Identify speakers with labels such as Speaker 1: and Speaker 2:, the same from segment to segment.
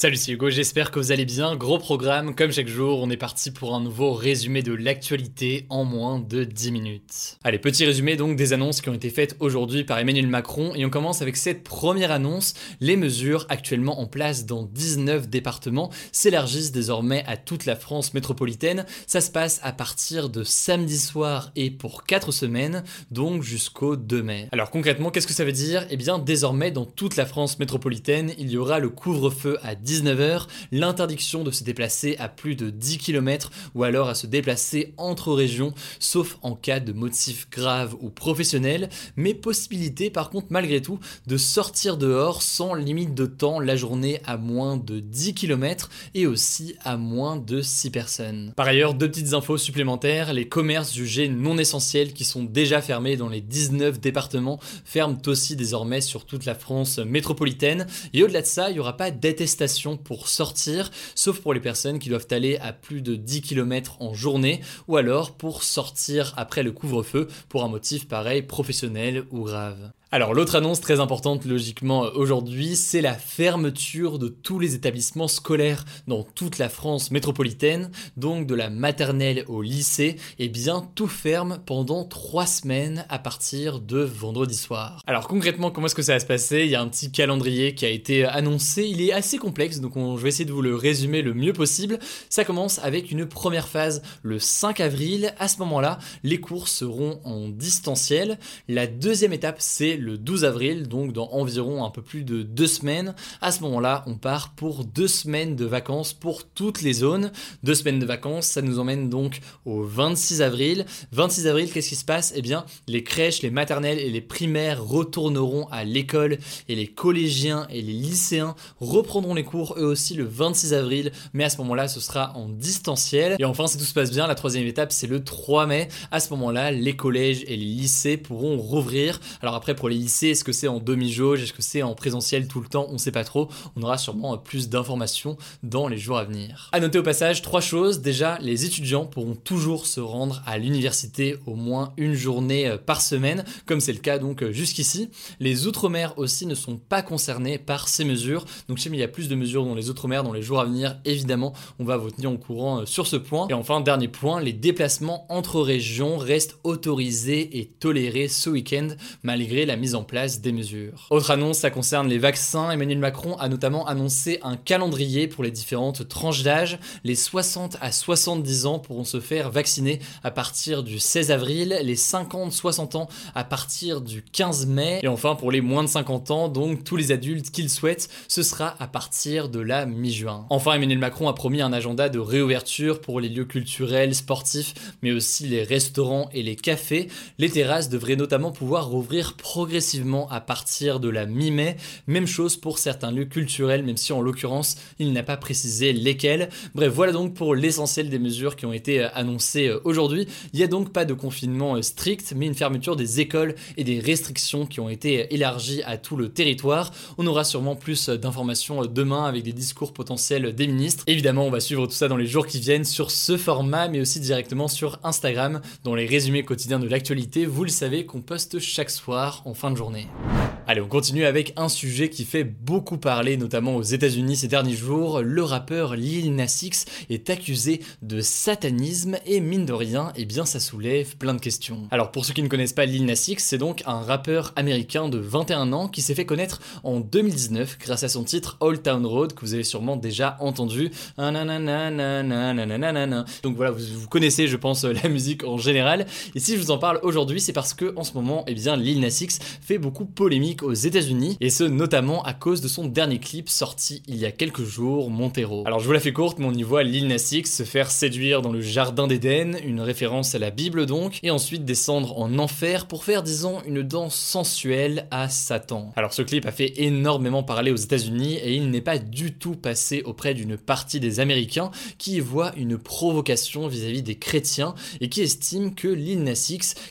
Speaker 1: Salut, c'est Hugo, j'espère que vous allez bien. Gros programme, comme chaque jour, on est parti pour un nouveau résumé de l'actualité en moins de 10 minutes. Allez, petit résumé donc des annonces qui ont été faites aujourd'hui par Emmanuel Macron et on commence avec cette première annonce. Les mesures actuellement en place dans 19 départements s'élargissent désormais à toute la France métropolitaine. Ça se passe à partir de samedi soir et pour 4 semaines, donc jusqu'au 2 mai. Alors concrètement, qu'est-ce que ça veut dire? Eh bien, désormais, dans toute la France métropolitaine, il y aura le couvre-feu à 10 19h, l'interdiction de se déplacer à plus de 10 km ou alors à se déplacer entre régions, sauf en cas de motif grave ou professionnel, mais possibilité par contre malgré tout de sortir dehors sans limite de temps la journée à moins de 10 km et aussi à moins de 6 personnes. Par ailleurs, deux petites infos supplémentaires, les commerces jugés non essentiels qui sont déjà fermés dans les 19 départements ferment aussi désormais sur toute la France métropolitaine et au-delà de ça, il n'y aura pas d'attestation pour sortir, sauf pour les personnes qui doivent aller à plus de 10 km en journée, ou alors pour sortir après le couvre-feu pour un motif pareil professionnel ou grave. Alors l'autre annonce très importante logiquement aujourd'hui, c'est la fermeture de tous les établissements scolaires dans toute la France métropolitaine, donc de la maternelle au lycée, et bien tout ferme pendant trois semaines à partir de vendredi soir. Alors concrètement comment est-ce que ça va se passer? Il y a un petit calendrier qui a été annoncé, il est assez complexe, donc je vais essayer de vous le résumer le mieux possible. Ça commence avec une première phase le 5 avril, à ce moment-là les cours seront en distanciel. La deuxième étape c'est le 12 avril, donc dans environ un peu plus de deux semaines. À ce moment-là, on part pour deux semaines de vacances pour toutes les zones. Deux semaines de vacances, ça nous emmène donc au 26 avril. 26 avril, qu'est-ce qui se passe? Eh bien, les crèches, les maternelles et les primaires retourneront à l'école et les collégiens et les lycéens reprendront les cours eux aussi le 26 avril, mais à ce moment-là, ce sera en distanciel. Et enfin, si tout se passe bien, la troisième étape, c'est le 3 mai. À ce moment-là, les collèges et les lycées pourront rouvrir. Alors après, pour les lycées, est-ce que c'est en demi-jauge, est-ce que c'est en présentiel tout le temps, on sait pas trop. On aura sûrement plus d'informations dans les jours à venir. À noter au passage trois choses. Déjà, les étudiants pourront toujours se rendre à l'université au moins une journée euh, par semaine, comme c'est le cas donc euh, jusqu'ici. Les outre-mer aussi ne sont pas concernés par ces mesures. Donc si il y a plus de mesures dans les outre-mer dans les jours à venir, évidemment, on va vous tenir au courant euh, sur ce point. Et enfin, dernier point, les déplacements entre régions restent autorisés et tolérés ce week-end malgré la mise en place des mesures. Autre annonce, ça concerne les vaccins. Emmanuel Macron a notamment annoncé un calendrier pour les différentes tranches d'âge. Les 60 à 70 ans pourront se faire vacciner à partir du 16 avril, les 50-60 ans à partir du 15 mai, et enfin pour les moins de 50 ans, donc tous les adultes qui le souhaitent, ce sera à partir de la mi-juin. Enfin, Emmanuel Macron a promis un agenda de réouverture pour les lieux culturels, sportifs, mais aussi les restaurants et les cafés. Les terrasses devraient notamment pouvoir rouvrir progressivement à partir de la mi-mai. Même chose pour certains lieux culturels, même si en l'occurrence il n'a pas précisé lesquels. Bref, voilà donc pour l'essentiel des mesures qui ont été euh, annoncées euh, aujourd'hui. Il n'y a donc pas de confinement euh, strict, mais une fermeture des écoles et des restrictions qui ont été élargies à tout le territoire. On aura sûrement plus d'informations demain avec des discours potentiels des ministres. Évidemment, on va suivre tout ça dans les jours qui viennent sur ce format, mais aussi directement sur Instagram, dans les résumés quotidiens de l'actualité. Vous le savez qu'on poste chaque soir en fin de journée. Allez, on continue avec un sujet qui fait beaucoup parler, notamment aux États-Unis ces derniers jours. Le rappeur Lil Nas X est accusé de satanisme et mine de rien, eh bien ça soulève plein de questions. Alors pour ceux qui ne connaissent pas Lil Nas X, c'est donc un rappeur américain de 21 ans qui s'est fait connaître en 2019 grâce à son titre Old Town Road que vous avez sûrement déjà entendu. Donc voilà, vous, connaissez, je pense, la musique en général. Et si je vous en parle aujourd'hui, c'est parce que en ce moment, eh bien Lil Nas X fait beaucoup polémique aux États-Unis, et ce notamment à cause de son dernier clip sorti il y a quelques jours, Montero. Alors je vous la fais courte, mais on y voit Lil Nas X se faire séduire dans le jardin d'Éden, une référence à la Bible donc, et ensuite descendre en enfer pour faire, disons, une danse sensuelle à Satan. Alors ce clip a fait énormément parler aux États-Unis et il n'est pas du tout passé auprès d'une partie des Américains qui y voient une provocation vis-à-vis des chrétiens et qui estiment que Lil Nas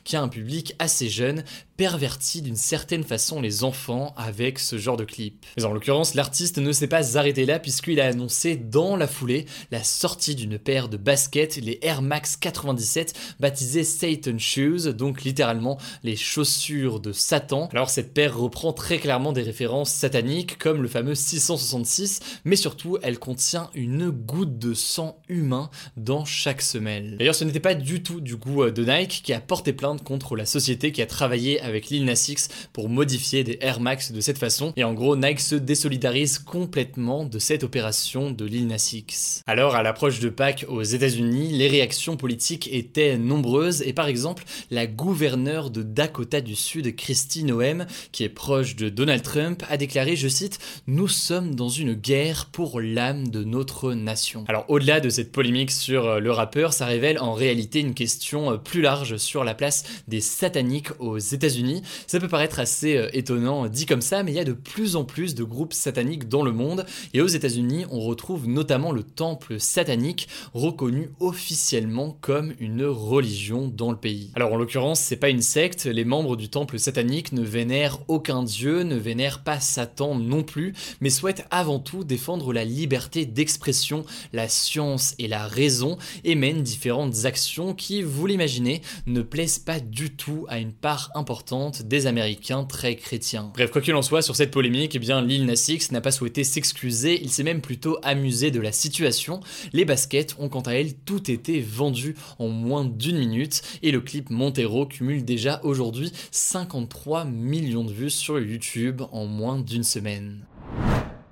Speaker 1: qui a un public assez jeune, pervertit d'une certaine façon les enfants avec ce genre de clip. Mais en l'occurrence, l'artiste ne s'est pas arrêté là puisqu'il a annoncé dans la foulée la sortie d'une paire de baskets, les Air Max 97, baptisées Satan Shoes, donc littéralement les chaussures de Satan. Alors cette paire reprend très clairement des références sataniques comme le fameux 666, mais surtout elle contient une goutte de sang humain dans chaque semelle. D'ailleurs ce n'était pas du tout du goût euh, de Nike qui a porté plainte contre la société qui a travaillé avec Lil Nas X pour modifier des Air Max de cette façon. Et en gros, Nike se désolidarise complètement de cette opération de Lil Nas X. Alors, à l'approche de Pâques aux États-Unis, les réactions politiques étaient nombreuses et par exemple, la gouverneure de Dakota du Sud, Christy Noem, qui est proche de Donald Trump, a déclaré, je cite, Nous sommes dans une guerre pour l'âme de notre nation. Alors, au-delà de cette polémique sur euh, le rappeur, ça révèle en réalité une question euh, plus large sur la place des sataniques aux États-Unis ça peut paraître assez euh, étonnant dit comme ça, mais il y a de plus en plus de groupes sataniques dans le monde, et aux États-Unis, on retrouve notamment le temple satanique, reconnu officiellement comme une religion dans le pays. Alors en l'occurrence, c'est pas une secte, les membres du temple satanique ne vénèrent aucun dieu, ne vénèrent pas Satan non plus, mais souhaitent avant tout défendre la liberté d'expression, la science et la raison, et mènent différentes actions qui, vous l'imaginez, ne plaisent pas du tout à une part importante des Américains très chrétiens. Bref, quoi qu'il en soit, sur cette polémique, eh bien, Lil Nas n'a pas souhaité s'excuser, il s'est même plutôt amusé de la situation. Les baskets ont quant à elles tout été vendues en moins d'une minute et le clip Montero cumule déjà aujourd'hui 53 millions de vues sur YouTube en moins d'une semaine.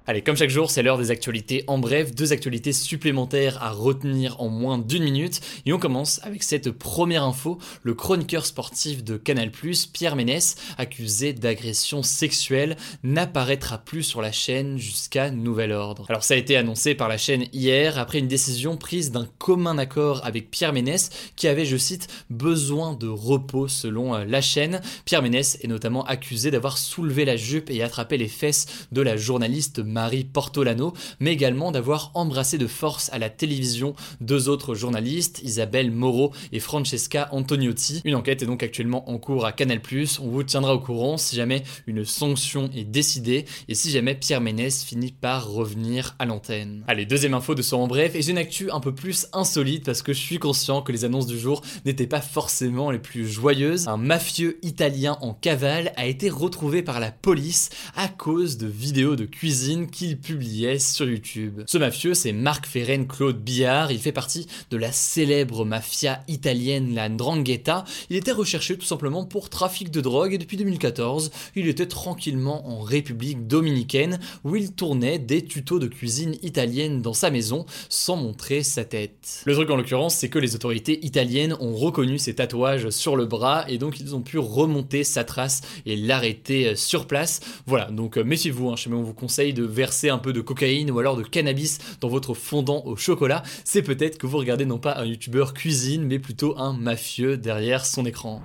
Speaker 1: Allez, comme chaque jour, c'est l'heure des actualités. En bref, deux actualités supplémentaires à retenir en moins d'une minute. Et on commence avec cette première info. Le chroniqueur sportif de Canal+, Pierre Ménès, accusé d'agression sexuelle, n'apparaîtra plus sur la chaîne jusqu'à nouvel ordre. Alors ça a été annoncé par la chaîne hier après une décision prise d'un commun accord avec Pierre Ménès qui avait, je cite, besoin de repos selon la chaîne. Pierre Ménès est notamment accusé d'avoir soulevé la jupe et attrapé les fesses de la journaliste Marie Portolano, mais également d'avoir embrassé de force à la télévision deux autres journalistes, Isabelle Moreau et Francesca Antoniotti. Une enquête est donc actuellement en cours à Canal+, on vous tiendra au courant si jamais une sanction est décidée et si jamais Pierre Ménès finit par revenir à l'antenne. Allez, deuxième info de son en bref, et une actu un peu plus insolite parce que je suis conscient que les annonces du jour n'étaient pas forcément les plus joyeuses. Un mafieux italien en cavale a été retrouvé par la police à cause de vidéos de cuisine qu'il publiait sur YouTube. Ce mafieux, c'est Marc Ferren Claude Billard, il fait partie de la célèbre mafia italienne la Ndrangheta. Il était recherché tout simplement pour trafic de drogue et depuis 2014, il était tranquillement en République dominicaine où il tournait des tutos de cuisine italienne dans sa maison sans montrer sa tête. Le truc en l'occurrence, c'est que les autorités italiennes ont reconnu ses tatouages sur le bras et donc ils ont pu remonter sa trace et l'arrêter sur place. Voilà, donc euh, méfiez-vous, hein, on vous conseille de verser un peu de cocaïne ou alors de cannabis dans votre fondant au chocolat, c'est peut-être que vous regardez non pas un youtubeur cuisine, mais plutôt un mafieux derrière son écran.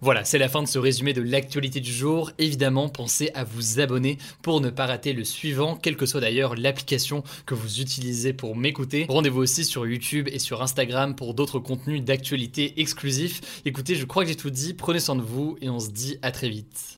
Speaker 1: Voilà, c'est la fin de ce résumé de l'actualité du jour. Évidemment, pensez à vous abonner pour ne pas rater le suivant, quelle que soit d'ailleurs l'application que vous utilisez pour m'écouter. Rendez-vous aussi sur YouTube et sur Instagram pour d'autres contenus d'actualité exclusifs. Écoutez, je crois que j'ai tout dit, prenez soin de vous et on se dit à très vite.